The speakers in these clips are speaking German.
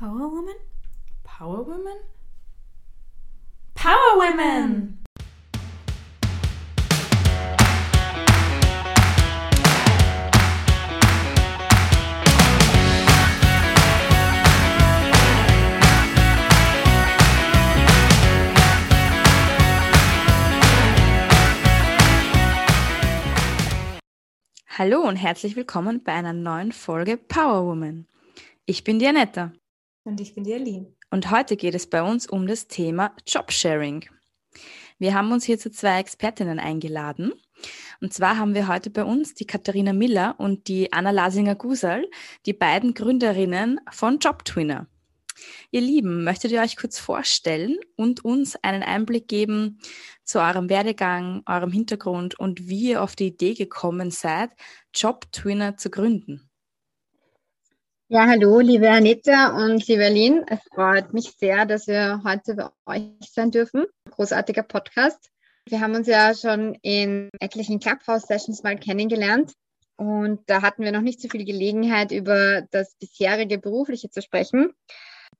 Power Woman? Power Woman? Power Women! Hallo und herzlich willkommen bei einer neuen Folge Power Woman. Ich bin die Anetta. Und ich bin die Aline. Und heute geht es bei uns um das Thema Jobsharing. Wir haben uns hierzu zwei Expertinnen eingeladen. Und zwar haben wir heute bei uns die Katharina Miller und die Anna Lasinger-Gusal, die beiden Gründerinnen von JobTwinner. Ihr Lieben, möchtet ihr euch kurz vorstellen und uns einen Einblick geben zu eurem Werdegang, eurem Hintergrund und wie ihr auf die Idee gekommen seid, JobTwinner zu gründen? Ja, hallo, liebe Anita und liebe Aline. Es freut mich sehr, dass wir heute bei euch sein dürfen. Großartiger Podcast. Wir haben uns ja schon in etlichen Clubhouse-Sessions mal kennengelernt. Und da hatten wir noch nicht so viel Gelegenheit, über das bisherige Berufliche zu sprechen.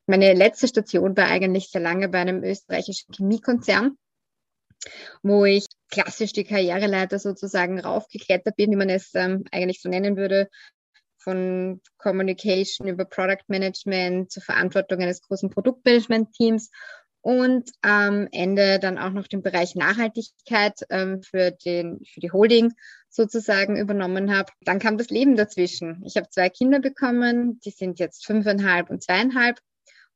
Meine letzte Station war eigentlich sehr lange bei einem österreichischen Chemiekonzern, wo ich klassisch die Karriereleiter sozusagen raufgeklettert bin, wie man es ähm, eigentlich so nennen würde, von Communication über Product Management zur Verantwortung eines großen Produktmanagement-Teams und am Ende dann auch noch den Bereich Nachhaltigkeit ähm, für, den, für die Holding sozusagen übernommen habe. Dann kam das Leben dazwischen. Ich habe zwei Kinder bekommen, die sind jetzt fünfeinhalb und zweieinhalb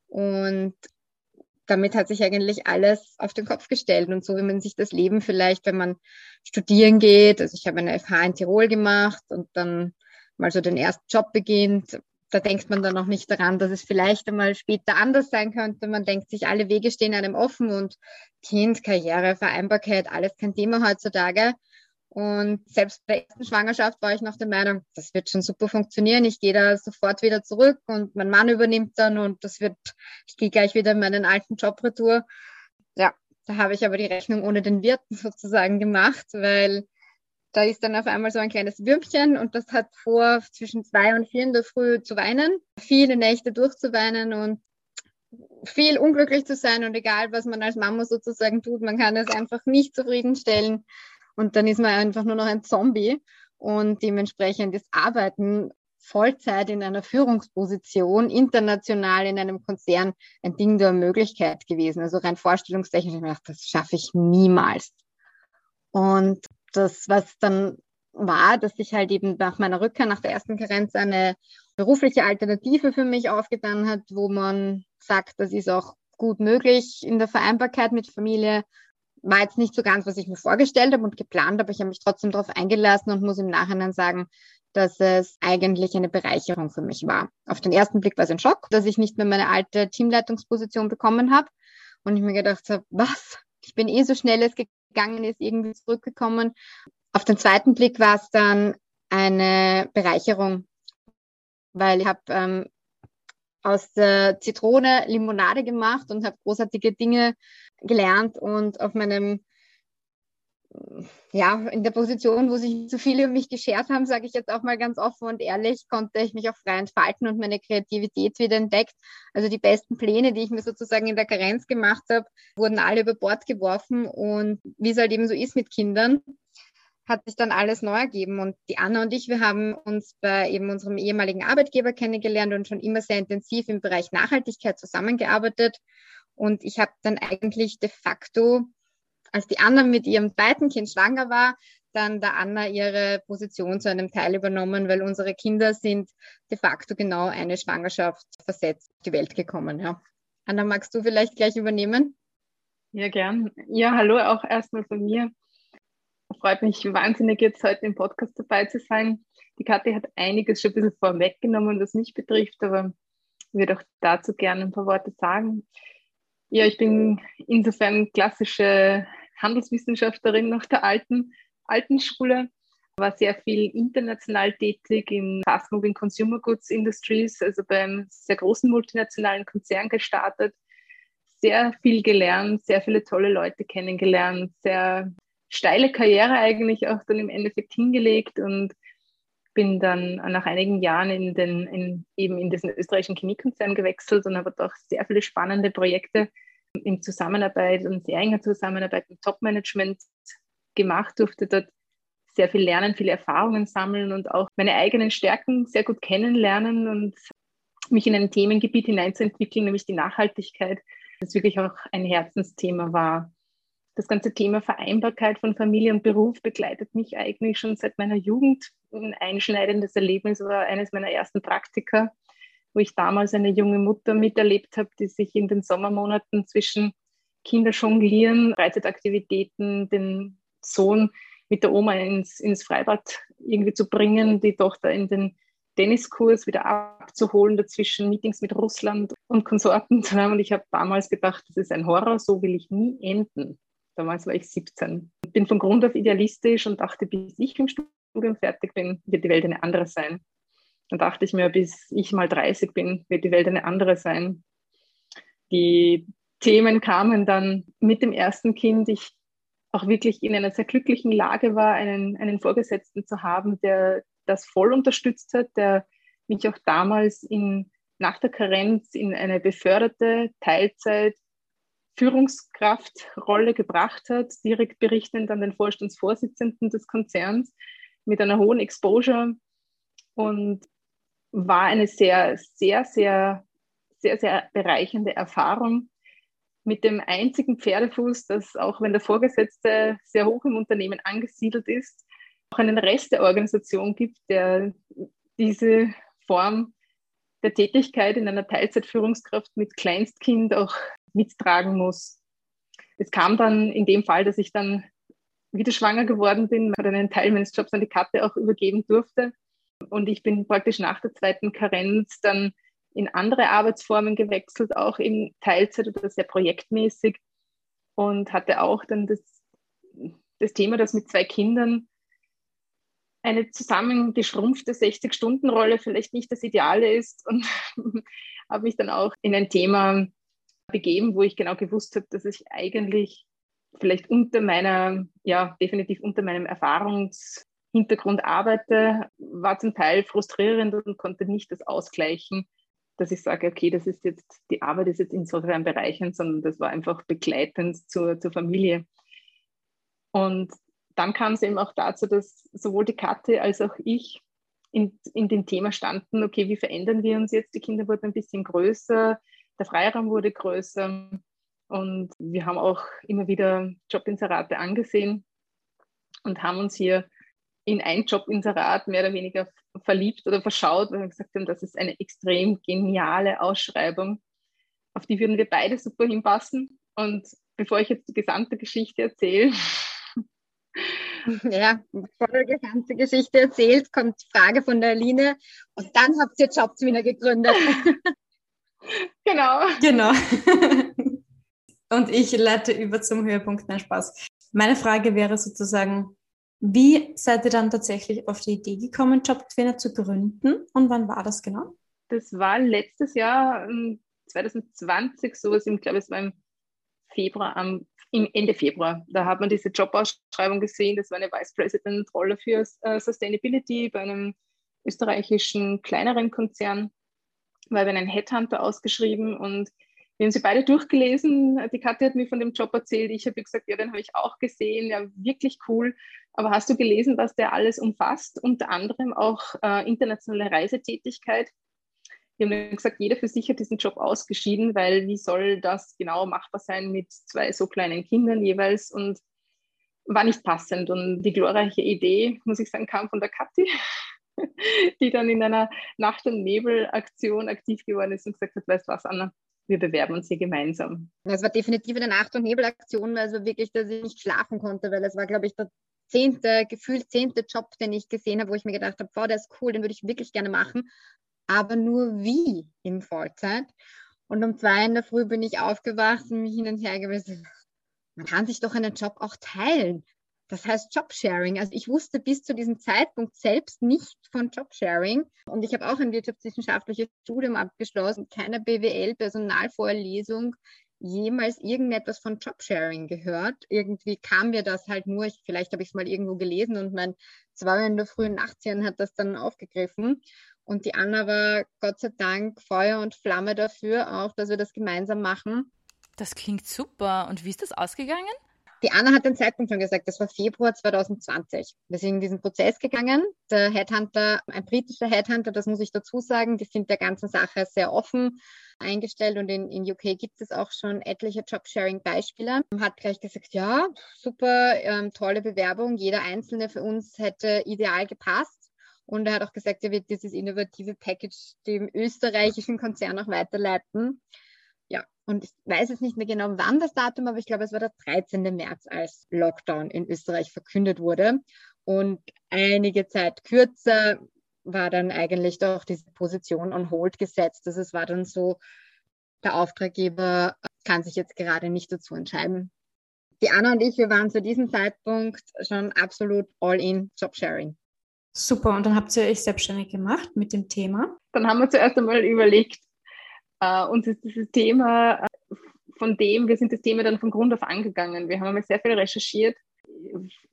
und damit hat sich eigentlich alles auf den Kopf gestellt und so wie man sich das Leben vielleicht, wenn man studieren geht, also ich habe eine FH in Tirol gemacht und dann mal so den ersten Job beginnt, da denkt man dann noch nicht daran, dass es vielleicht einmal später anders sein könnte. Man denkt sich, alle Wege stehen einem offen und Kind, Karriere, Vereinbarkeit, alles kein Thema heutzutage. Und selbst bei der ersten Schwangerschaft war ich noch der Meinung, das wird schon super funktionieren. Ich gehe da sofort wieder zurück und mein Mann übernimmt dann und das wird, ich gehe gleich wieder in meinen alten Job retour. Ja, da habe ich aber die Rechnung ohne den Wirten sozusagen gemacht, weil da ist dann auf einmal so ein kleines Würmchen und das hat vor, zwischen zwei und vier in der Früh zu weinen, viele Nächte durchzuweinen und viel unglücklich zu sein und egal, was man als Mama sozusagen tut, man kann es einfach nicht zufriedenstellen und dann ist man einfach nur noch ein Zombie und dementsprechend ist Arbeiten Vollzeit in einer Führungsposition, international in einem Konzern, ein Ding der Möglichkeit gewesen. Also rein vorstellungstechnisch, ich gedacht, das schaffe ich niemals. Und das, was dann war, dass sich halt eben nach meiner Rückkehr, nach der ersten Karenz, eine berufliche Alternative für mich aufgetan hat, wo man sagt, das ist auch gut möglich in der Vereinbarkeit mit Familie. War jetzt nicht so ganz, was ich mir vorgestellt habe und geplant, aber ich habe mich trotzdem darauf eingelassen und muss im Nachhinein sagen, dass es eigentlich eine Bereicherung für mich war. Auf den ersten Blick war es ein Schock, dass ich nicht mehr meine alte Teamleitungsposition bekommen habe und ich mir gedacht habe, was? Ich bin eh so schnell es gegangen ist, irgendwie zurückgekommen. Auf den zweiten Blick war es dann eine Bereicherung, weil ich habe ähm, aus der Zitrone Limonade gemacht und habe großartige Dinge gelernt und auf meinem ja, in der Position, wo sich so viele um mich geschert haben, sage ich jetzt auch mal ganz offen und ehrlich, konnte ich mich auch frei entfalten und meine Kreativität wieder entdeckt. Also die besten Pläne, die ich mir sozusagen in der Karenz gemacht habe, wurden alle über Bord geworfen und wie es halt eben so ist mit Kindern, hat sich dann alles neu ergeben. Und die Anna und ich, wir haben uns bei eben unserem ehemaligen Arbeitgeber kennengelernt und schon immer sehr intensiv im Bereich Nachhaltigkeit zusammengearbeitet. Und ich habe dann eigentlich de facto als die Anna mit ihrem zweiten Kind schwanger war, dann der Anna ihre Position zu einem Teil übernommen, weil unsere Kinder sind de facto genau eine Schwangerschaft versetzt die Welt gekommen. Ja. Anna, magst du vielleicht gleich übernehmen? Ja, gern. Ja, hallo auch erstmal von mir. Freut mich wahnsinnig, jetzt heute im Podcast dabei zu sein. Die Kathi hat einiges schon ein bisschen vorweggenommen, was mich betrifft, aber ich würde auch dazu gerne ein paar Worte sagen. Ja, ich bin insofern klassische Handelswissenschaftlerin nach der alten, alten Schule, war sehr viel international tätig in Fast Moving Consumer Goods Industries, also beim sehr großen multinationalen Konzern gestartet, sehr viel gelernt, sehr viele tolle Leute kennengelernt, sehr steile Karriere eigentlich auch dann im Endeffekt hingelegt und bin dann nach einigen Jahren in den, in, eben in diesen österreichischen Chemiekonzern gewechselt und habe dort sehr viele spannende Projekte in Zusammenarbeit und sehr enger Zusammenarbeit mit Top-Management gemacht, durfte dort sehr viel lernen, viele Erfahrungen sammeln und auch meine eigenen Stärken sehr gut kennenlernen und mich in ein Themengebiet hineinzuentwickeln, nämlich die Nachhaltigkeit, das wirklich auch ein Herzensthema war das ganze Thema Vereinbarkeit von Familie und Beruf begleitet mich eigentlich schon seit meiner Jugend. Ein einschneidendes Erlebnis war eines meiner ersten Praktika, wo ich damals eine junge Mutter miterlebt habe, die sich in den Sommermonaten zwischen Kinderjonglieren, Freizeitaktivitäten, den Sohn mit der Oma ins, ins Freibad irgendwie zu bringen, die Tochter in den Tenniskurs wieder abzuholen, dazwischen Meetings mit Russland und Konsorten zu haben. Und ich habe damals gedacht, das ist ein Horror, so will ich nie enden. Damals war ich 17. Bin von Grund auf idealistisch und dachte, bis ich im Studium fertig bin, wird die Welt eine andere sein. Dann dachte ich mir, bis ich mal 30 bin, wird die Welt eine andere sein. Die Themen kamen dann mit dem ersten Kind. Ich auch wirklich in einer sehr glücklichen Lage war, einen, einen Vorgesetzten zu haben, der das voll unterstützt hat, der mich auch damals in, nach der Karenz in eine beförderte Teilzeit Führungskraftrolle gebracht hat, direkt berichtend an den Vorstandsvorsitzenden des Konzerns mit einer hohen Exposure und war eine sehr, sehr, sehr, sehr, sehr bereichernde Erfahrung mit dem einzigen Pferdefuß, dass auch wenn der Vorgesetzte sehr hoch im Unternehmen angesiedelt ist, auch einen Rest der Organisation gibt, der diese Form der Tätigkeit in einer Teilzeitführungskraft mit Kleinstkind auch mittragen muss. Es kam dann in dem Fall, dass ich dann wieder schwanger geworden bin und einen Teil meines Jobs an die Karte auch übergeben durfte. Und ich bin praktisch nach der zweiten Karenz dann in andere Arbeitsformen gewechselt, auch in Teilzeit oder sehr projektmäßig und hatte auch dann das, das Thema, dass mit zwei Kindern eine zusammengeschrumpfte 60-Stunden-Rolle vielleicht nicht das Ideale ist und habe mich dann auch in ein Thema begeben, wo ich genau gewusst habe, dass ich eigentlich vielleicht unter meiner, ja, definitiv unter meinem Erfahrungshintergrund arbeite, war zum Teil frustrierend und konnte nicht das ausgleichen, dass ich sage, okay, das ist jetzt, die Arbeit ist jetzt insofern bereichernd, sondern das war einfach begleitend zur, zur Familie. Und dann kam es eben auch dazu, dass sowohl die Katte als auch ich in, in dem Thema standen, okay, wie verändern wir uns jetzt? Die Kinder wurden ein bisschen größer, der Freiraum wurde größer und wir haben auch immer wieder Jobinserate angesehen und haben uns hier in ein Jobinserat mehr oder weniger verliebt oder verschaut, weil wir gesagt haben, das ist eine extrem geniale Ausschreibung. Auf die würden wir beide super hinpassen. Und bevor ich jetzt die gesamte Geschichte erzähle. Ja, bevor du die gesamte Geschichte erzählst, kommt die Frage von der Aline. Und dann habt ihr Jobs wieder gegründet. Genau. Genau. Und ich leite über zum Höhepunkt. Nein, Spaß. Meine Frage wäre sozusagen, wie seid ihr dann tatsächlich auf die Idee gekommen, Jobtrainer zu gründen und wann war das genau? Das war letztes Jahr, 2020, ähm, sowas, ich glaube, es war im Februar, am, im Ende Februar. Da hat man diese Jobausschreibung gesehen. Das war eine Vice President-Rolle für uh, Sustainability bei einem österreichischen kleineren Konzern weil wir einen Headhunter ausgeschrieben und wir haben sie beide durchgelesen. Die Katja hat mir von dem Job erzählt. Ich habe gesagt, ja, den habe ich auch gesehen. Ja, wirklich cool. Aber hast du gelesen, was der alles umfasst? Unter anderem auch äh, internationale Reisetätigkeit. Wir haben gesagt, jeder für sich hat diesen Job ausgeschieden, weil wie soll das genau machbar sein mit zwei so kleinen Kindern jeweils? Und war nicht passend. Und die glorreiche Idee, muss ich sagen, kam von der Kathi. die dann in einer Nacht- und Nebel-Aktion aktiv geworden ist und gesagt hat, weißt du was, Anna, wir bewerben uns hier gemeinsam. Es war definitiv eine Nacht- und Nebel-Aktion, weil es war wirklich, dass ich nicht schlafen konnte, weil es war, glaube ich, der zehnte, gefühlt zehnte Job, den ich gesehen habe, wo ich mir gedacht habe, wow, der ist cool, den würde ich wirklich gerne machen, aber nur wie in Vollzeit. Und um zwei in der Früh bin ich aufgewacht und mich hin und her gewesen. Man kann sich doch einen Job auch teilen. Das heißt Jobsharing. Also ich wusste bis zu diesem Zeitpunkt selbst nicht von Jobsharing. Und ich habe auch ein wirtschaftswissenschaftliches Studium abgeschlossen, keine BWL-Personalvorlesung jemals irgendetwas von Jobsharing gehört. Irgendwie kam mir das halt nur, ich, vielleicht habe ich es mal irgendwo gelesen und mein zwei in der frühen Nacht hat das dann aufgegriffen. Und die Anna war Gott sei Dank Feuer und Flamme dafür, auch dass wir das gemeinsam machen. Das klingt super. Und wie ist das ausgegangen? Die Anna hat den Zeitpunkt schon gesagt, das war Februar 2020. Wir sind in diesen Prozess gegangen. Der Headhunter, ein britischer Headhunter, das muss ich dazu sagen, die sind der ganzen Sache sehr offen eingestellt und in, in UK gibt es auch schon etliche Jobsharing-Beispiele. Hat gleich gesagt, ja, super, ähm, tolle Bewerbung, jeder einzelne für uns hätte ideal gepasst. Und er hat auch gesagt, er wird dieses innovative Package dem österreichischen Konzern auch weiterleiten. Und ich weiß jetzt nicht mehr genau, wann das Datum, aber ich glaube, es war der 13. März, als Lockdown in Österreich verkündet wurde. Und einige Zeit kürzer war dann eigentlich doch diese Position on hold gesetzt. Also es war dann so, der Auftraggeber kann sich jetzt gerade nicht dazu entscheiden. Die Anna und ich, wir waren zu diesem Zeitpunkt schon absolut all in Jobsharing. Super, und dann habt ihr euch selbstständig gemacht mit dem Thema? Dann haben wir zuerst einmal überlegt, äh, uns ist dieses Thema, äh, von dem, wir sind das Thema dann von Grund auf angegangen. Wir haben einmal sehr viel recherchiert,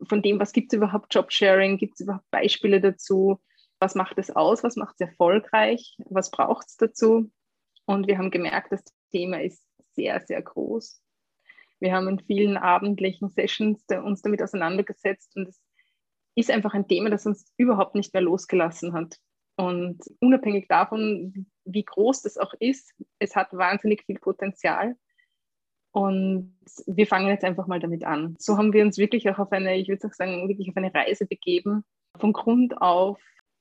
von dem, was gibt es überhaupt Jobsharing, gibt es überhaupt Beispiele dazu, was macht es aus, was macht es erfolgreich, was braucht es dazu. Und wir haben gemerkt, das Thema ist sehr, sehr groß. Wir haben in vielen abendlichen Sessions uns damit auseinandergesetzt und es ist einfach ein Thema, das uns überhaupt nicht mehr losgelassen hat. Und unabhängig davon, wie groß das auch ist, es hat wahnsinnig viel Potenzial. Und wir fangen jetzt einfach mal damit an. So haben wir uns wirklich auch auf eine, ich würde auch sagen, wirklich auf eine Reise begeben, von Grund auf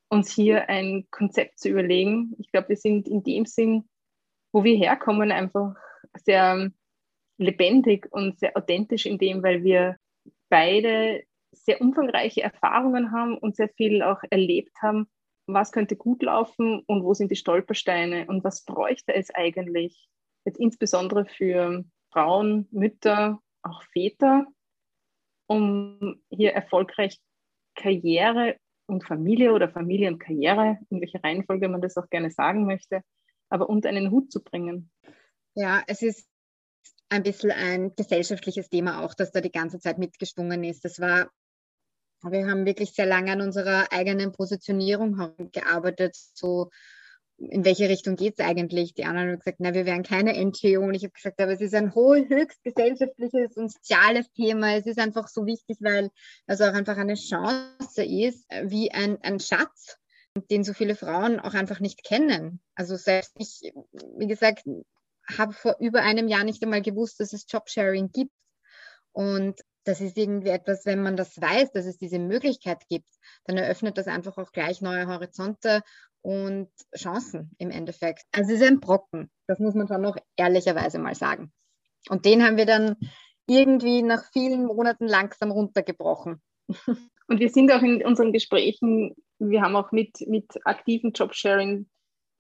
uns hier ein Konzept zu überlegen. Ich glaube, wir sind in dem Sinn, wo wir herkommen, einfach sehr lebendig und sehr authentisch in dem, weil wir beide sehr umfangreiche Erfahrungen haben und sehr viel auch erlebt haben, was könnte gut laufen und wo sind die Stolpersteine und was bräuchte es eigentlich, jetzt insbesondere für Frauen, Mütter, auch Väter, um hier erfolgreich Karriere und Familie oder Familie und Karriere, in welcher Reihenfolge man das auch gerne sagen möchte, aber unter einen Hut zu bringen. Ja, es ist ein bisschen ein gesellschaftliches Thema auch, das da die ganze Zeit mitgeschwungen ist. Das war wir haben wirklich sehr lange an unserer eigenen Positionierung gearbeitet, so in welche Richtung geht es eigentlich? Die anderen haben gesagt, na, wir wären keine NGO. Und ich habe gesagt, aber es ist ein höchst gesellschaftliches und soziales Thema. Es ist einfach so wichtig, weil es auch einfach eine Chance ist, wie ein, ein Schatz, den so viele Frauen auch einfach nicht kennen. Also selbst ich, wie gesagt, habe vor über einem Jahr nicht einmal gewusst, dass es Jobsharing gibt. Und das ist irgendwie etwas, wenn man das weiß, dass es diese Möglichkeit gibt, dann eröffnet das einfach auch gleich neue Horizonte und Chancen im Endeffekt. Also es ist ein Brocken, das muss man schon noch ehrlicherweise mal sagen. Und den haben wir dann irgendwie nach vielen Monaten langsam runtergebrochen. Und wir sind auch in unseren Gesprächen, wir haben auch mit, mit aktiven Jobsharing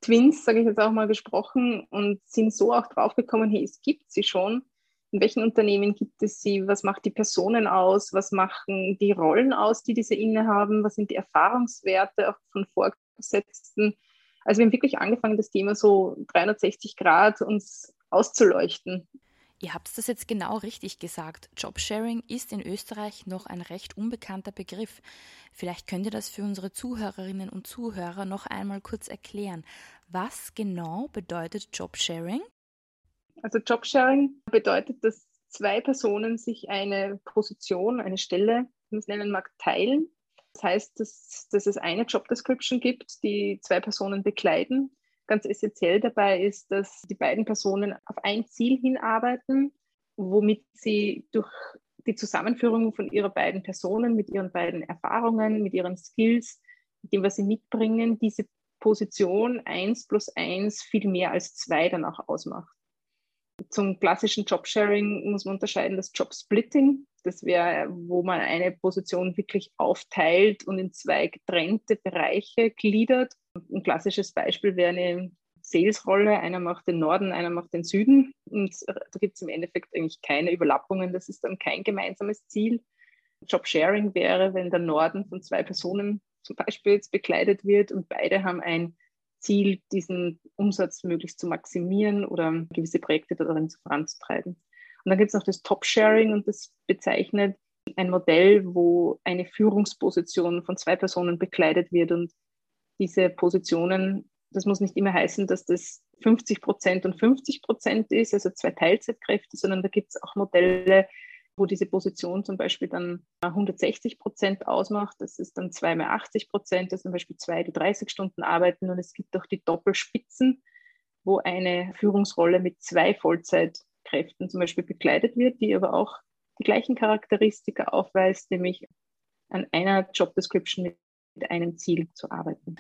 Twins, sage ich jetzt auch mal, gesprochen und sind so auch draufgekommen, hey, es gibt sie schon in welchen Unternehmen gibt es sie, was macht die Personen aus, was machen die Rollen aus, die diese innehaben, was sind die Erfahrungswerte auch von Vorgesetzten. Also wir haben wirklich angefangen, das Thema so 360 Grad uns auszuleuchten. Ihr habt das jetzt genau richtig gesagt. Jobsharing ist in Österreich noch ein recht unbekannter Begriff. Vielleicht könnt ihr das für unsere Zuhörerinnen und Zuhörer noch einmal kurz erklären. Was genau bedeutet Jobsharing? Also Jobsharing bedeutet, dass zwei Personen sich eine Position, eine Stelle, wie man es nennen mag, teilen. Das heißt, dass, dass es eine Job Description gibt, die zwei Personen bekleiden. Ganz essentiell dabei ist, dass die beiden Personen auf ein Ziel hinarbeiten, womit sie durch die Zusammenführung von ihrer beiden Personen mit ihren beiden Erfahrungen, mit ihren Skills, mit dem, was sie mitbringen, diese Position 1 plus 1 viel mehr als zwei dann auch ausmacht. Zum klassischen Jobsharing muss man unterscheiden das Jobsplitting. Das wäre, wo man eine Position wirklich aufteilt und in zwei getrennte Bereiche gliedert. Ein klassisches Beispiel wäre eine Salesrolle. Einer macht den Norden, einer macht den Süden. Und da gibt es im Endeffekt eigentlich keine Überlappungen. Das ist dann kein gemeinsames Ziel. Jobsharing wäre, wenn der Norden von zwei Personen zum Beispiel jetzt bekleidet wird und beide haben ein Ziel, diesen Umsatz möglichst zu maximieren oder gewisse Projekte darin voranzutreiben. Und dann gibt es noch das Top-Sharing und das bezeichnet ein Modell, wo eine Führungsposition von zwei Personen bekleidet wird. Und diese Positionen, das muss nicht immer heißen, dass das 50 Prozent und 50 Prozent ist, also zwei Teilzeitkräfte, sondern da gibt es auch Modelle, wo diese Position zum Beispiel dann 160 Prozent ausmacht. Das ist dann zweimal 80 Prozent, das ist zum Beispiel zwei, die 30 Stunden arbeiten. Und es gibt auch die Doppelspitzen, wo eine Führungsrolle mit zwei Vollzeitkräften zum Beispiel bekleidet wird, die aber auch die gleichen Charakteristika aufweist, nämlich an einer Job Description mit einem Ziel zu arbeiten.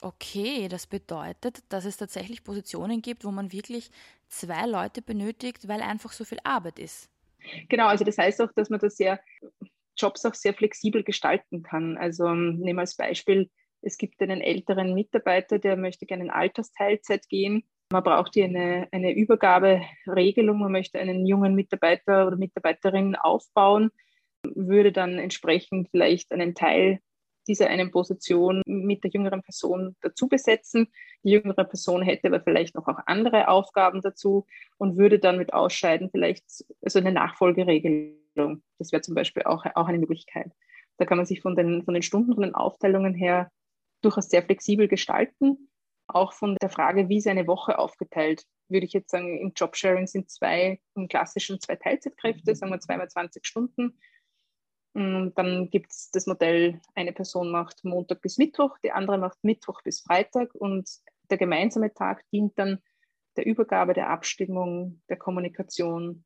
Okay, das bedeutet, dass es tatsächlich Positionen gibt, wo man wirklich zwei Leute benötigt, weil einfach so viel Arbeit ist. Genau, also das heißt auch, dass man das sehr Jobs auch sehr flexibel gestalten kann. Also ähm, nehmen wir als Beispiel, es gibt einen älteren Mitarbeiter, der möchte gerne in Altersteilzeit gehen. Man braucht hier eine, eine Übergaberegelung, man möchte einen jungen Mitarbeiter oder Mitarbeiterin aufbauen, würde dann entsprechend vielleicht einen Teil dieser einen Position mit der jüngeren Person dazu besetzen. Die jüngere Person hätte aber vielleicht noch auch andere Aufgaben dazu und würde dann mit Ausscheiden vielleicht also eine Nachfolgeregelung. Das wäre zum Beispiel auch, auch eine Möglichkeit. Da kann man sich von den, von den Stunden, von den Aufteilungen her durchaus sehr flexibel gestalten. Auch von der Frage, wie ist eine Woche aufgeteilt, würde ich jetzt sagen, im Jobsharing sind zwei, im klassischen zwei Teilzeitkräfte, sagen wir zweimal 20 Stunden dann gibt es das Modell, eine Person macht Montag bis Mittwoch, die andere macht Mittwoch bis Freitag und der gemeinsame Tag dient dann der Übergabe, der Abstimmung, der Kommunikation.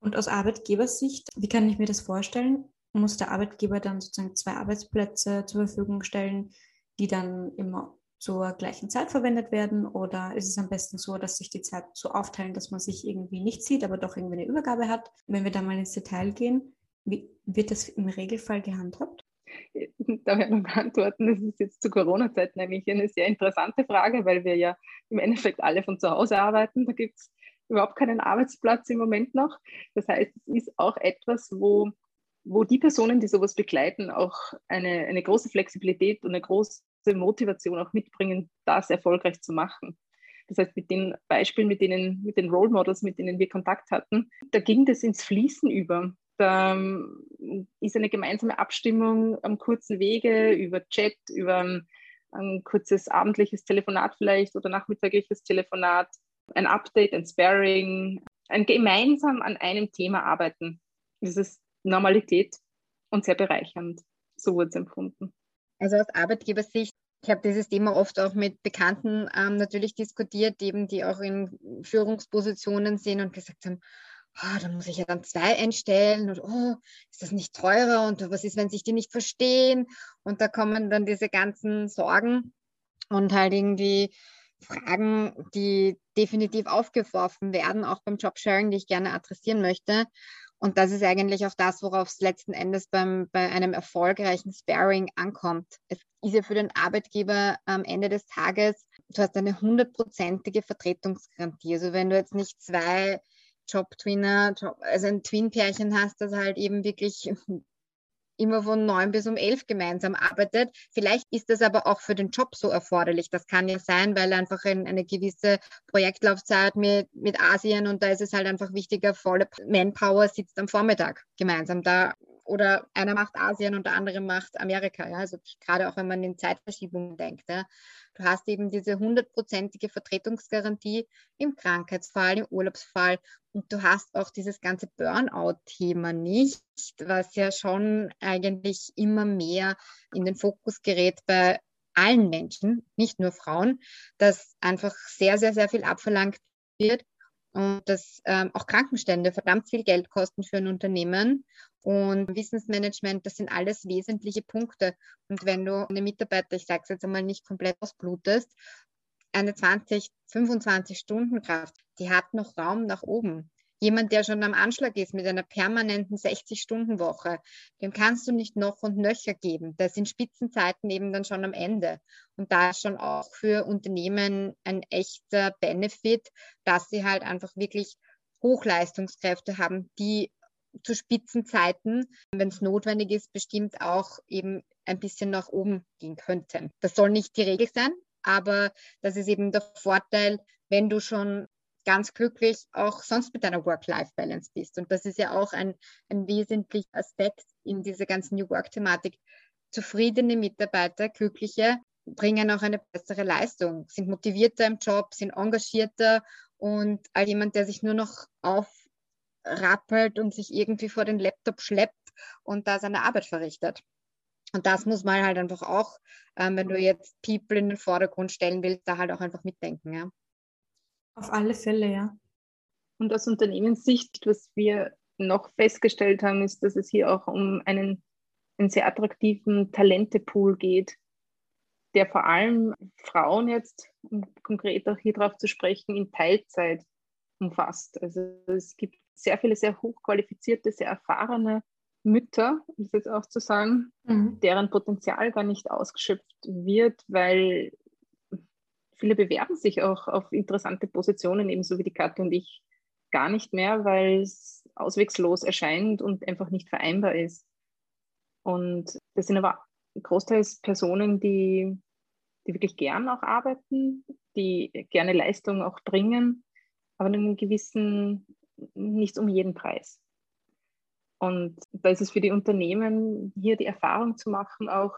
Und aus Arbeitgebersicht, wie kann ich mir das vorstellen? Muss der Arbeitgeber dann sozusagen zwei Arbeitsplätze zur Verfügung stellen, die dann immer zur gleichen Zeit verwendet werden? Oder ist es am besten so, dass sich die Zeit so aufteilen, dass man sich irgendwie nicht sieht, aber doch irgendwie eine Übergabe hat? Wenn wir da mal ins Detail gehen, wie wird das im Regelfall gehandhabt? Darf ich noch antworten? Das ist jetzt zu Corona-Zeiten eigentlich eine sehr interessante Frage, weil wir ja im Endeffekt alle von zu Hause arbeiten. Da gibt es überhaupt keinen Arbeitsplatz im Moment noch. Das heißt, es ist auch etwas, wo, wo die Personen, die sowas begleiten, auch eine, eine große Flexibilität und eine große Motivation auch mitbringen, das erfolgreich zu machen. Das heißt, mit den Beispielen, mit denen, mit den Role Models, mit denen wir Kontakt hatten, da ging das ins Fließen über. Ähm, ist eine gemeinsame Abstimmung am kurzen Wege über Chat, über ein, ein kurzes abendliches Telefonat vielleicht oder nachmittagliches Telefonat, ein Update, ein Sparring, ein gemeinsam an einem Thema arbeiten. Das ist Normalität und sehr bereichernd. So wurde es empfunden. Also aus Arbeitgebersicht ich habe dieses Thema oft auch mit Bekannten ähm, natürlich diskutiert, eben die auch in Führungspositionen sind und gesagt haben, oh, dann muss ich ja dann zwei einstellen und oh, ist das nicht teurer und was ist, wenn sich die nicht verstehen? Und da kommen dann diese ganzen Sorgen und halt irgendwie Fragen, die definitiv aufgeworfen werden, auch beim Jobsharing, die ich gerne adressieren möchte. Und das ist eigentlich auch das, worauf es letzten Endes beim, bei einem erfolgreichen Sparing ankommt. Es ist ja für den Arbeitgeber am Ende des Tages, du hast eine hundertprozentige Vertretungsgarantie. Also wenn du jetzt nicht zwei Job-Twinner, Job, also ein Twin-Pärchen hast, das halt eben wirklich immer von neun bis um elf gemeinsam arbeitet. Vielleicht ist das aber auch für den Job so erforderlich. Das kann ja sein, weil einfach ein, eine gewisse Projektlaufzeit mit, mit Asien und da ist es halt einfach wichtiger, volle Manpower sitzt am Vormittag gemeinsam da. Oder einer macht Asien und der andere macht Amerika. Ja? Also gerade auch wenn man in Zeitverschiebungen denkt. Ja? Du hast eben diese hundertprozentige Vertretungsgarantie im Krankheitsfall, im Urlaubsfall und du hast auch dieses ganze Burnout-Thema nicht, was ja schon eigentlich immer mehr in den Fokus gerät bei allen Menschen, nicht nur Frauen, dass einfach sehr, sehr, sehr viel abverlangt wird und dass ähm, auch Krankenstände verdammt viel Geld kosten für ein Unternehmen und Wissensmanagement, das sind alles wesentliche Punkte. Und wenn du eine Mitarbeiter, ich sage es jetzt einmal, nicht komplett ausblutest, eine 20, 25 Stunden Kraft, die hat noch Raum nach oben. Jemand, der schon am Anschlag ist mit einer permanenten 60-Stunden-Woche, dem kannst du nicht noch und nöcher geben. Da sind Spitzenzeiten eben dann schon am Ende. Und da ist schon auch für Unternehmen ein echter Benefit, dass sie halt einfach wirklich Hochleistungskräfte haben, die zu Spitzenzeiten, wenn es notwendig ist, bestimmt auch eben ein bisschen nach oben gehen könnten. Das soll nicht die Regel sein, aber das ist eben der Vorteil, wenn du schon ganz glücklich auch sonst mit deiner Work-Life-Balance bist. Und das ist ja auch ein, ein wesentlicher Aspekt in dieser ganzen New Work-Thematik. Zufriedene Mitarbeiter, glückliche, bringen auch eine bessere Leistung, sind motivierter im Job, sind engagierter und all jemand, der sich nur noch aufrappelt und sich irgendwie vor den Laptop schleppt und da seine Arbeit verrichtet. Und das muss man halt einfach auch, ähm, wenn du jetzt People in den Vordergrund stellen willst, da halt auch einfach mitdenken. Ja. Auf alle Fälle, ja. Und aus Unternehmenssicht, was wir noch festgestellt haben, ist, dass es hier auch um einen, einen sehr attraktiven Talentepool geht, der vor allem Frauen jetzt, um konkret auch hier drauf zu sprechen, in Teilzeit umfasst. Also es gibt sehr viele sehr hochqualifizierte, sehr erfahrene Mütter, um es jetzt auch zu sagen, mhm. deren Potenzial gar nicht ausgeschöpft wird, weil viele bewerben sich auch auf interessante Positionen, ebenso wie die Katja und ich, gar nicht mehr, weil es auswegslos erscheint und einfach nicht vereinbar ist. Und das sind aber großteils Personen, die, die wirklich gern auch arbeiten, die gerne Leistung auch bringen, aber in einem gewissen, nicht um jeden Preis. Und da ist es für die Unternehmen, hier die Erfahrung zu machen, auch,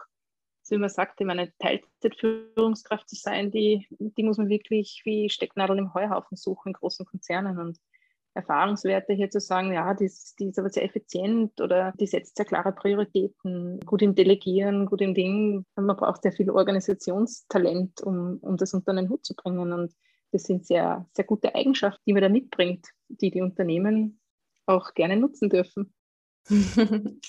wie man sagt, eine Teilzeitführungskraft zu sein, die, die muss man wirklich wie Stecknadeln im Heuhaufen suchen in großen Konzernen. Und Erfahrungswerte hier zu sagen, ja, die ist, die ist aber sehr effizient oder die setzt sehr klare Prioritäten, gut im Delegieren, gut im Ding. Man braucht sehr viel Organisationstalent, um, um das unter einen Hut zu bringen. Und das sind sehr, sehr gute Eigenschaften, die man da mitbringt, die die Unternehmen auch gerne nutzen dürfen.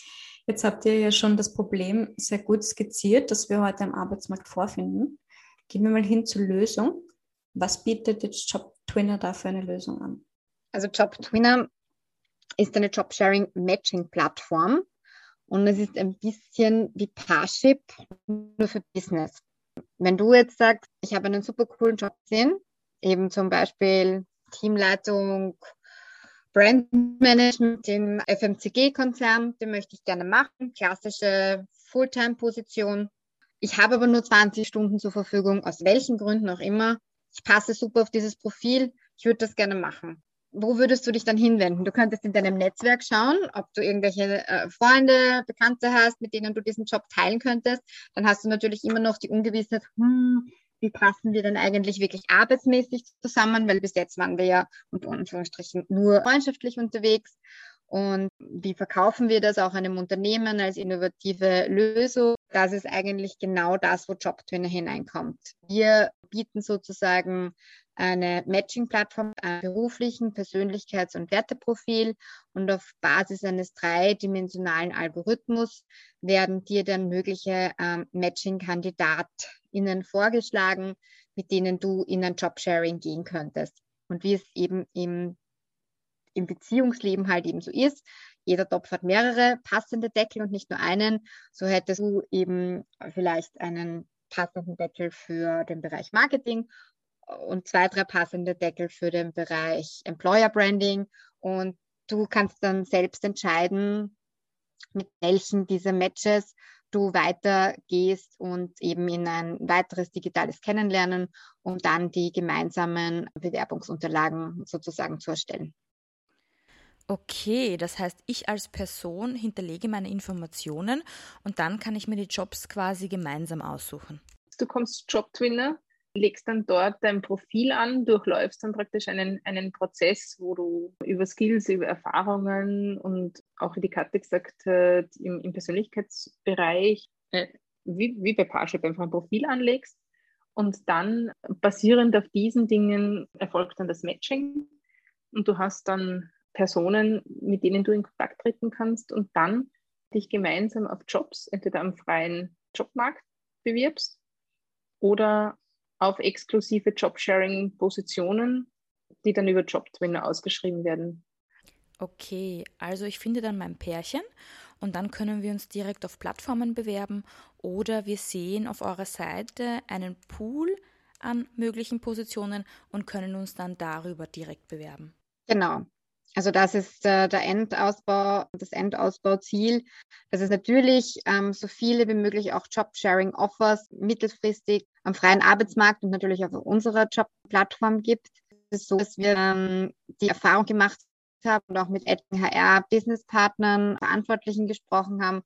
Jetzt habt ihr ja schon das Problem sehr gut skizziert, das wir heute am Arbeitsmarkt vorfinden. Gehen wir mal hin zur Lösung. Was bietet jetzt Job Twinner da für eine Lösung an? Also Job Twinner ist eine Job-Sharing-Matching-Plattform und es ist ein bisschen wie Parship, nur für Business. Wenn du jetzt sagst, ich habe einen super coolen Job gesehen, eben zum Beispiel Teamleitung, Brandmanagement im FMCG-Konzern, den möchte ich gerne machen, klassische Fulltime-Position. Ich habe aber nur 20 Stunden zur Verfügung, aus welchen Gründen auch immer. Ich passe super auf dieses Profil, ich würde das gerne machen wo würdest du dich dann hinwenden? Du könntest in deinem Netzwerk schauen, ob du irgendwelche äh, Freunde, Bekannte hast, mit denen du diesen Job teilen könntest. Dann hast du natürlich immer noch die Ungewissheit, hm, wie passen wir denn eigentlich wirklich arbeitsmäßig zusammen? Weil bis jetzt waren wir ja unter Anführungsstrichen nur freundschaftlich unterwegs. Und wie verkaufen wir das auch einem Unternehmen als innovative Lösung? Das ist eigentlich genau das, wo Jobtrainer hineinkommt. Wir bieten sozusagen eine Matching-Plattform, einen beruflichen Persönlichkeits- und Werteprofil und auf Basis eines dreidimensionalen Algorithmus werden dir dann mögliche ähm, Matching-KandidatInnen vorgeschlagen, mit denen du in ein Jobsharing gehen könntest. Und wie es eben im, im Beziehungsleben halt eben so ist, jeder Topf hat mehrere passende Deckel und nicht nur einen. So hättest du eben vielleicht einen passenden Deckel für den Bereich Marketing und zwei, drei passende Deckel für den Bereich Employer Branding. Und du kannst dann selbst entscheiden, mit welchen dieser Matches du weitergehst und eben in ein weiteres digitales Kennenlernen, um dann die gemeinsamen Bewerbungsunterlagen sozusagen zu erstellen. Okay, das heißt, ich als Person hinterlege meine Informationen und dann kann ich mir die Jobs quasi gemeinsam aussuchen. Du kommst Jobtwinner legst dann dort dein Profil an, durchläufst dann praktisch einen, einen Prozess, wo du über Skills, über Erfahrungen und auch wie die Katja gesagt hat, im, im Persönlichkeitsbereich, äh, wie, wie bei Parship einfach ein Profil anlegst. Und dann basierend auf diesen Dingen erfolgt dann das Matching. Und du hast dann Personen, mit denen du in Kontakt treten kannst und dann dich gemeinsam auf Jobs, entweder am freien Jobmarkt bewirbst oder auf exklusive Jobsharing-Positionen, die dann über Jobtwinner ausgeschrieben werden. Okay, also ich finde dann mein Pärchen und dann können wir uns direkt auf Plattformen bewerben oder wir sehen auf eurer Seite einen Pool an möglichen Positionen und können uns dann darüber direkt bewerben. Genau. Also das ist äh, der Endausbau, das Endausbauziel, dass es natürlich ähm, so viele wie möglich auch Job-Sharing-Offers mittelfristig am freien Arbeitsmarkt und natürlich auf unserer Jobplattform gibt. es so, dass wir ähm, die Erfahrung gemacht haben und auch mit etlichen HR-Businesspartnern, Verantwortlichen gesprochen haben,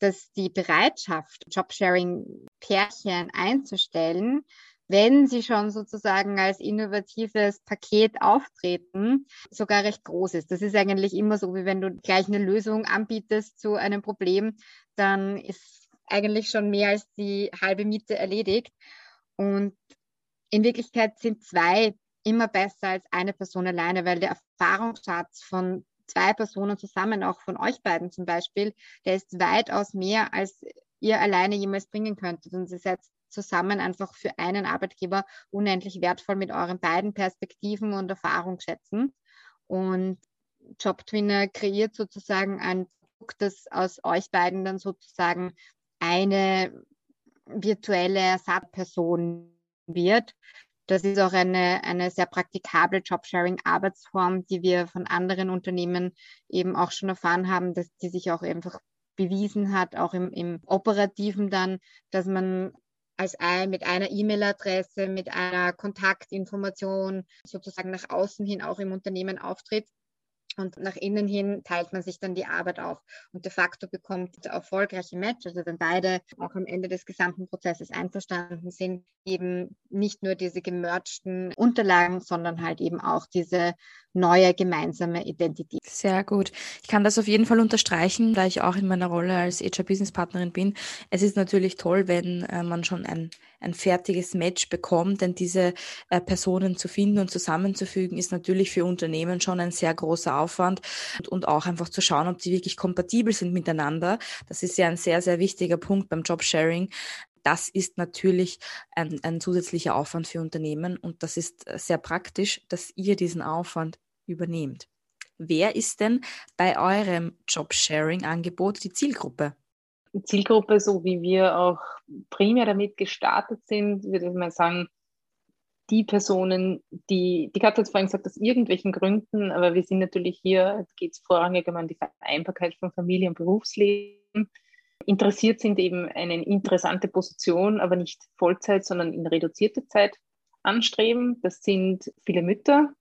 dass die Bereitschaft, Jobsharing-Pärchen einzustellen, wenn sie schon sozusagen als innovatives Paket auftreten, sogar recht groß ist. Das ist eigentlich immer so, wie wenn du gleich eine Lösung anbietest zu einem Problem, dann ist eigentlich schon mehr als die halbe Miete erledigt. Und in Wirklichkeit sind zwei immer besser als eine Person alleine, weil der Erfahrungsschatz von zwei Personen zusammen, auch von euch beiden zum Beispiel, der ist weitaus mehr, als ihr alleine jemals bringen könntet. Und ihr seid zusammen einfach für einen Arbeitgeber unendlich wertvoll mit euren beiden Perspektiven und Erfahrungsschätzen. Und JobTwinner kreiert sozusagen ein Produkt, das aus euch beiden dann sozusagen eine virtuelle Ersatzperson wird. Das ist auch eine, eine sehr praktikable Jobsharing-Arbeitsform, die wir von anderen Unternehmen eben auch schon erfahren haben, dass die sich auch einfach bewiesen hat, auch im, im Operativen dann, dass man als ein, mit einer E-Mail-Adresse, mit einer Kontaktinformation sozusagen nach außen hin auch im Unternehmen auftritt. Und nach innen hin teilt man sich dann die Arbeit auf und de facto bekommt erfolgreiche Match, also wenn beide auch am Ende des gesamten Prozesses einverstanden sind, eben nicht nur diese gemergten Unterlagen, sondern halt eben auch diese neue gemeinsame Identität. Sehr gut. Ich kann das auf jeden Fall unterstreichen, da ich auch in meiner Rolle als HR-Business-Partnerin bin. Es ist natürlich toll, wenn äh, man schon ein, ein fertiges Match bekommt, denn diese äh, Personen zu finden und zusammenzufügen, ist natürlich für Unternehmen schon ein sehr großer Aufwand und, und auch einfach zu schauen, ob die wirklich kompatibel sind miteinander. Das ist ja ein sehr, sehr wichtiger Punkt beim Jobsharing, das ist natürlich ein, ein, zusätzlicher Aufwand für Unternehmen und das ist äh, sehr praktisch, dass ihr diesen Aufwand übernehmt. Wer ist denn bei eurem Jobsharing-Angebot die Zielgruppe? Zielgruppe, so wie wir auch primär damit gestartet sind, würde ich mal sagen, die Personen, die, die Katja hat vorhin gesagt, aus irgendwelchen Gründen, aber wir sind natürlich hier, geht es vorrangig um die Vereinbarkeit von Familie und Berufsleben, interessiert sind, eben eine interessante Position, aber nicht Vollzeit, sondern in reduzierte Zeit anstreben. Das sind viele Mütter,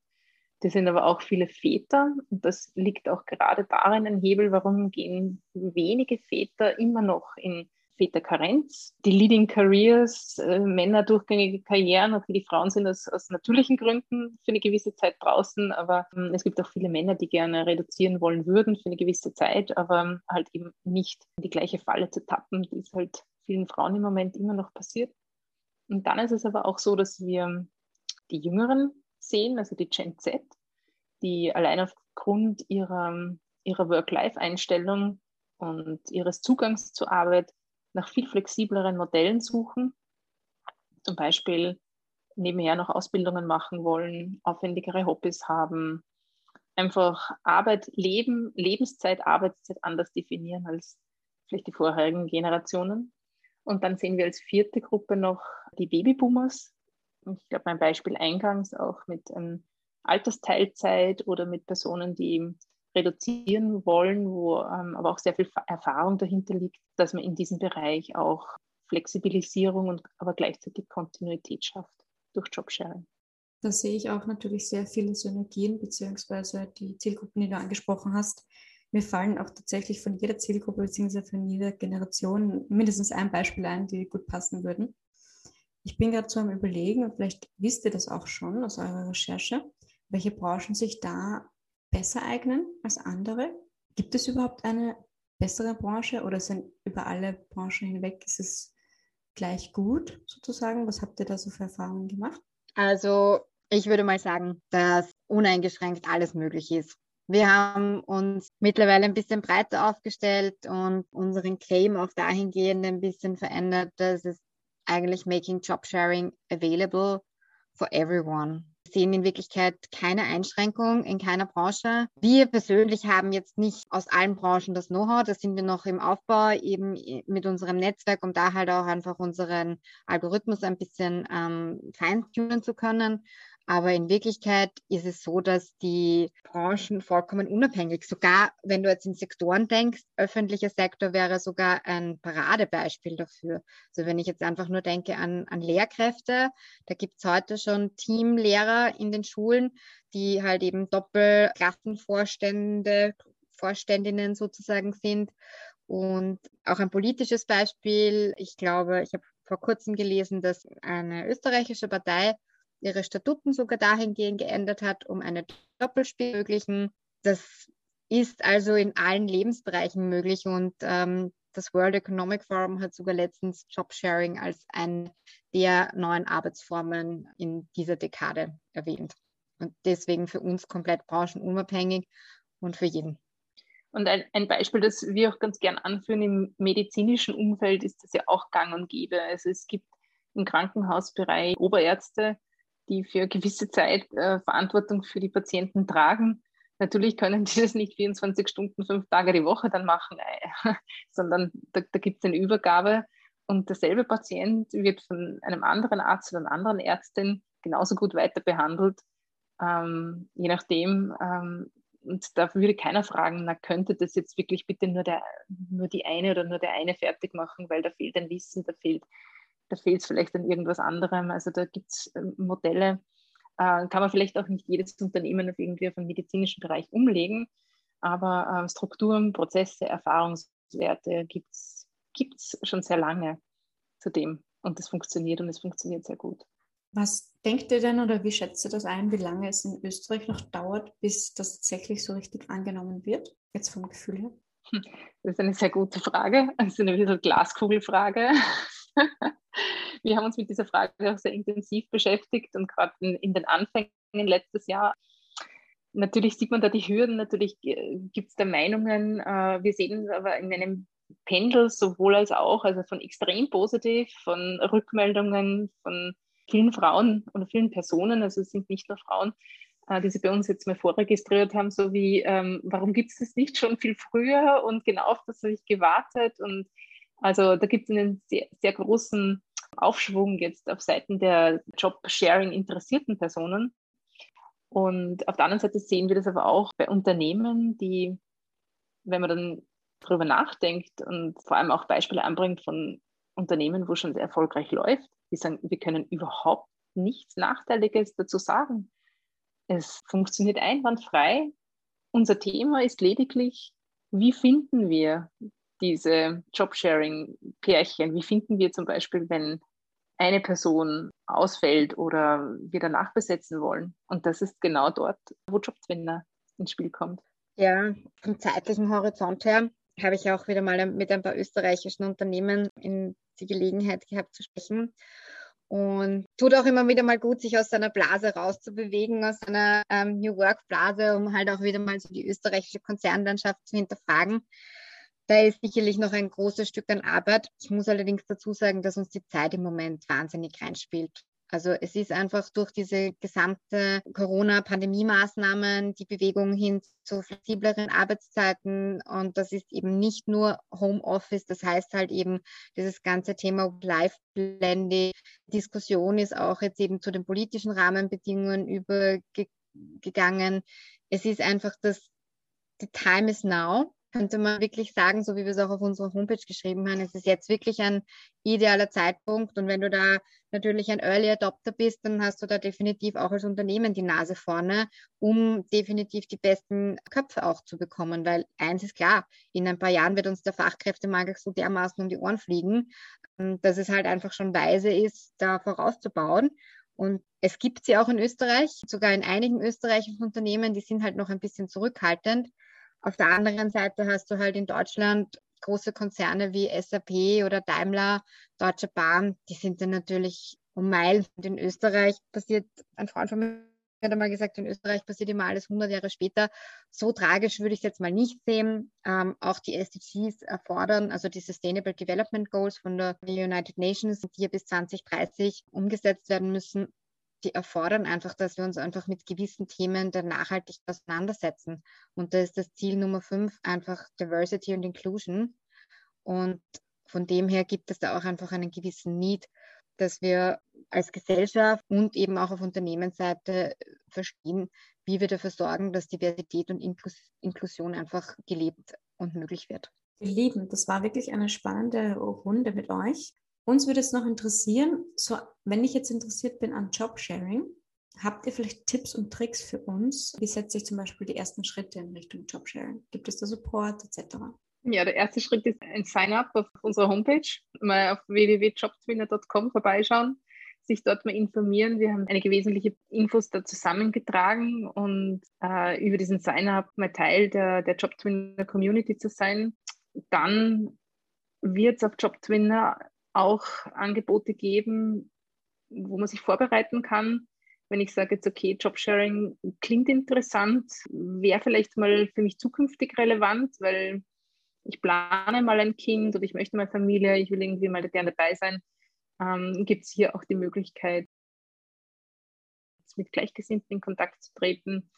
das sind aber auch viele Väter und das liegt auch gerade darin ein Hebel, warum gehen wenige Väter immer noch in Väterkarenz. Die Leading Careers, äh, Männer durchgängige Karrieren, okay, die Frauen sind aus, aus natürlichen Gründen für eine gewisse Zeit draußen, aber ähm, es gibt auch viele Männer, die gerne reduzieren wollen würden für eine gewisse Zeit, aber ähm, halt eben nicht in die gleiche Falle zu tappen, die es halt vielen Frauen im Moment immer noch passiert. Und dann ist es aber auch so, dass wir die Jüngeren sehen, also die Gen Z, die allein aufgrund ihrer, ihrer Work-Life-Einstellung und ihres Zugangs zur Arbeit nach viel flexibleren Modellen suchen. Zum Beispiel nebenher noch Ausbildungen machen wollen, aufwendigere Hobbys haben, einfach Arbeit, Leben, Lebenszeit, Arbeitszeit anders definieren als vielleicht die vorherigen Generationen. Und dann sehen wir als vierte Gruppe noch die Babyboomers, ich glaube, mein Beispiel eingangs auch mit ähm, Altersteilzeit oder mit Personen, die reduzieren wollen, wo ähm, aber auch sehr viel Erfahrung dahinter liegt, dass man in diesem Bereich auch Flexibilisierung und aber gleichzeitig Kontinuität schafft durch Jobsharing. Da sehe ich auch natürlich sehr viele Synergien, beziehungsweise die Zielgruppen, die du angesprochen hast. Mir fallen auch tatsächlich von jeder Zielgruppe beziehungsweise von jeder Generation mindestens ein Beispiel ein, die gut passen würden. Ich bin gerade so am Überlegen, und vielleicht wisst ihr das auch schon aus eurer Recherche, welche Branchen sich da besser eignen als andere. Gibt es überhaupt eine bessere Branche oder sind über alle Branchen hinweg ist es gleich gut sozusagen? Was habt ihr da so für Erfahrungen gemacht? Also ich würde mal sagen, dass uneingeschränkt alles möglich ist. Wir haben uns mittlerweile ein bisschen breiter aufgestellt und unseren Claim auch dahingehend ein bisschen verändert, dass es eigentlich making job sharing available for everyone. Wir sehen in Wirklichkeit keine Einschränkung in keiner Branche. Wir persönlich haben jetzt nicht aus allen Branchen das Know-how, da sind wir noch im Aufbau eben mit unserem Netzwerk, um da halt auch einfach unseren Algorithmus ein bisschen ähm, feintunen zu können. Aber in Wirklichkeit ist es so, dass die Branchen vollkommen unabhängig, sogar wenn du jetzt in Sektoren denkst, öffentlicher Sektor wäre sogar ein Paradebeispiel dafür. Also wenn ich jetzt einfach nur denke an, an Lehrkräfte, da gibt es heute schon Teamlehrer in den Schulen, die halt eben Doppelklassenvorstände, Vorständinnen sozusagen sind. Und auch ein politisches Beispiel. Ich glaube, ich habe vor kurzem gelesen, dass eine österreichische Partei ihre Statuten sogar dahingehend geändert hat, um eine Doppelspiel zu ermöglichen. Das ist also in allen Lebensbereichen möglich und ähm, das World Economic Forum hat sogar letztens Jobsharing als eine der neuen Arbeitsformen in dieser Dekade erwähnt. Und deswegen für uns komplett branchenunabhängig und für jeden. Und ein, ein, Beispiel, das wir auch ganz gern anführen im medizinischen Umfeld, ist das ja auch gang und gäbe. Also es gibt im Krankenhausbereich Oberärzte, die für gewisse Zeit äh, Verantwortung für die Patienten tragen. Natürlich können die das nicht 24 Stunden, fünf Tage die Woche dann machen, äh, sondern da, da gibt es eine Übergabe und derselbe Patient wird von einem anderen Arzt oder einer anderen Ärztin genauso gut weiter behandelt, ähm, je nachdem. Ähm, und da würde keiner fragen, na könnte das jetzt wirklich bitte nur, der, nur die eine oder nur der eine fertig machen, weil da fehlt ein Wissen, da fehlt da fehlt es vielleicht an irgendwas anderem. Also da gibt es ähm, Modelle, äh, kann man vielleicht auch nicht jedes Unternehmen auf irgendwie auf einen medizinischen Bereich umlegen, aber äh, Strukturen, Prozesse, Erfahrungswerte gibt es schon sehr lange zu dem und es funktioniert und es funktioniert sehr gut. Was denkt ihr denn oder wie schätzt ihr das ein, wie lange es in Österreich noch dauert, bis das tatsächlich so richtig angenommen wird? Jetzt vom Gefühl her. Das ist eine sehr gute Frage. Das ist eine bisschen Glaskugelfrage. Wir haben uns mit dieser Frage auch sehr intensiv beschäftigt und gerade in, den Anfängen letztes Jahr. Natürlich sieht man da die Hürden, natürlich gibt es da Meinungen. Äh, wir sehen aber in einem Pendel sowohl als auch, also von extrem positiv, von Rückmeldungen von vielen Frauen oder vielen Personen, also es sind nicht nur Frauen, äh, die sie bei uns jetzt mal vorregistriert haben, so wie, ähm, warum gibt es das nicht schon viel früher und genau auf das habe ich gewartet und also da gibt es einen sehr, sehr großen Aufschwung jetzt auf Seiten der Job-Sharing interessierten Personen. Und auf der anderen Seite sehen wir das aber auch bei Unternehmen, die, wenn man dann darüber nachdenkt und vor allem auch Beispiele anbringt von Unternehmen, wo schon sehr erfolgreich läuft, die sagen, wir können überhaupt nichts Nachteiliges dazu sagen. Es funktioniert einwandfrei. Unser Thema ist lediglich, wie finden wir diese Jobsharing-Pärchen? Wie finden wir zum Beispiel, wenn eine Person ausfällt oder wir danach besetzen wollen? Und das ist genau dort, wo Jobtrainer ins Spiel kommt. Ja, vom zeitlichen Horizont her habe ich auch wieder mal mit ein paar österreichischen Unternehmen in die Gelegenheit gehabt zu sprechen. Und tut auch immer wieder mal gut, sich aus seiner Blase rauszubewegen, aus seiner ähm, New Work Blase, um halt auch wieder mal so die österreichische Konzernlandschaft zu hinterfragen. Da ist sicherlich noch ein großes Stück an Arbeit. Ich muss allerdings dazu sagen, dass uns die Zeit im Moment wahnsinnig reinspielt. Also es ist einfach durch diese gesamte Corona-Pandemie-Maßnahmen die Bewegung hin zu flexibleren Arbeitszeiten und das ist eben nicht nur Homeoffice, das heißt halt eben dieses ganze Thema Life-Blending. Diskussion ist auch jetzt eben zu den politischen Rahmenbedingungen übergegangen. Es ist einfach das, the time is now könnte man wirklich sagen, so wie wir es auch auf unserer Homepage geschrieben haben, es ist jetzt wirklich ein idealer Zeitpunkt. Und wenn du da natürlich ein Early Adopter bist, dann hast du da definitiv auch als Unternehmen die Nase vorne, um definitiv die besten Köpfe auch zu bekommen. Weil eins ist klar, in ein paar Jahren wird uns der Fachkräftemangel so dermaßen um die Ohren fliegen, ähm, dass es halt einfach schon weise ist, da vorauszubauen. Und es gibt sie auch in Österreich, sogar in einigen österreichischen Unternehmen, die sind halt noch ein bisschen zurückhaltend. Auf der anderen Seite hast du halt in Deutschland große Konzerne wie SAP oder Daimler, Deutsche Bahn, die sind dann natürlich um Meilen. Und in Österreich passiert, ein Freund von mir hat einmal gesagt, in Österreich passiert immer alles 100 Jahre später. So tragisch würde ich es jetzt mal nicht sehen. Ähm, auch die SDGs erfordern, also die Sustainable Development Goals von der United Nations, die hier bis 2030 umgesetzt werden müssen, die erfordern einfach, dass wir uns einfach mit gewissen Themen der Nachhaltigkeit auseinandersetzen. Und da ist das Ziel Nummer fünf einfach Diversity und Inclusion. Und von dem her gibt es da auch einfach einen gewissen Need, dass wir als Gesellschaft und eben auch auf Unternehmensseite verstehen, wie wir dafür sorgen, dass Diversität und Inklusion einfach gelebt und möglich wird. Ihr Lieben, das war wirklich eine spannende Runde mit euch. Uns würde es noch interessieren, so, wenn ich jetzt interessiert bin an Jobsharing, habt ihr vielleicht Tipps und Tricks für uns? Wie setze ich zum Beispiel die ersten Schritte in Richtung Jobsharing? Gibt es da Support etc.? Ja, der erste Schritt ist ein Sign-up auf unserer Homepage, mal auf www.jobtwinner.com vorbeischauen, sich dort mal informieren. Wir haben einige wesentliche Infos da zusammengetragen und äh, über diesen Sign-up mal Teil der, der Jobtwinner Community zu sein. Dann wird es auf Jobtwinner auch Angebote geben, wo man sich vorbereiten kann. Wenn ich sage jetzt, okay, Jobsharing klingt interessant, wäre vielleicht mal für mich zukünftig relevant, weil ich plane mal ein Kind oder ich möchte mal Familie, ich will irgendwie mal gerne dabei sein, ähm, gibt es hier auch die Möglichkeit, mit Gleichgesinnten in Kontakt zu treten.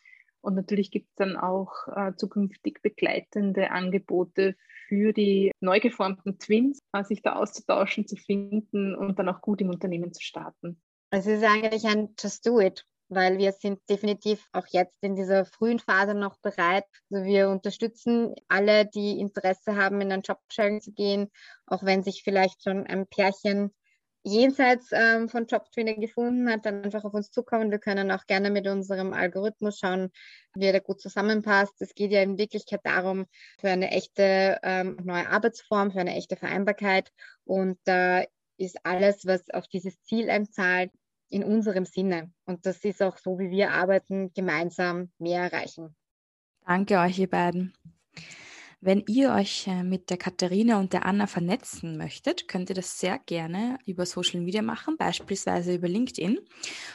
Und natürlich gibt es dann auch äh, zukünftig begleitende Angebote für die neu geformten Twins, sich da auszutauschen, zu finden und dann auch gut im Unternehmen zu starten. Also es ist eigentlich ein Just Do It, weil wir sind definitiv auch jetzt in dieser frühen Phase noch bereit. Also wir unterstützen alle, die Interesse haben, in ein Jobsharing zu gehen, auch wenn sich vielleicht schon ein Pärchen jenseits ähm, von Jobtrainer gefunden hat, dann einfach auf uns zukommen. Wir können auch gerne mit unserem Algorithmus schauen, wie er da gut zusammenpasst. Es geht ja in Wirklichkeit darum, für eine echte ähm, neue Arbeitsform, für eine echte Vereinbarkeit. Und da äh, ist alles, was auf dieses Ziel einzahlt, in unserem Sinne. Und das ist auch so, wie wir arbeiten, gemeinsam mehr erreichen. Danke euch, ihr beiden. Wenn ihr euch äh, mit der Katharina und der Anna vernetzen möchtet, könnt ihr das sehr gerne über Social Media machen, beispielsweise über LinkedIn.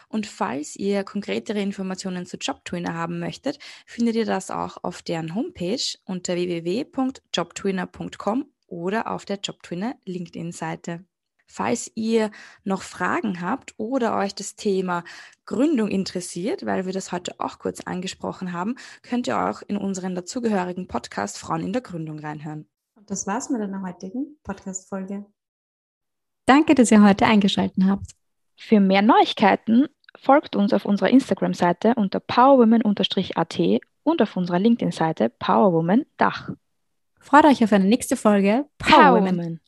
Und falls ihr konkretere Informationen zu JobTwinner haben möchtet, findet ihr das auch auf deren Homepage unter www.jobtwinner.com oder auf der JobTwinner LinkedIn-Seite. Falls ihr noch Fragen habt oder euch das Thema Gründung interessiert, weil wir das heute auch kurz angesprochen haben, könnt ihr auch in unseren dazugehörigen Podcast Frauen in der Gründung reinhören. Und das war's mit einer heutigen Podcast-Folge. Danke, dass ihr heute eingeschaltet habt. Für mehr Neuigkeiten folgt uns auf unserer Instagram-Seite unter powerwomen-at und auf unserer LinkedIn-Seite powerwoman-dach. Freut euch auf eine nächste Folge Power, Power.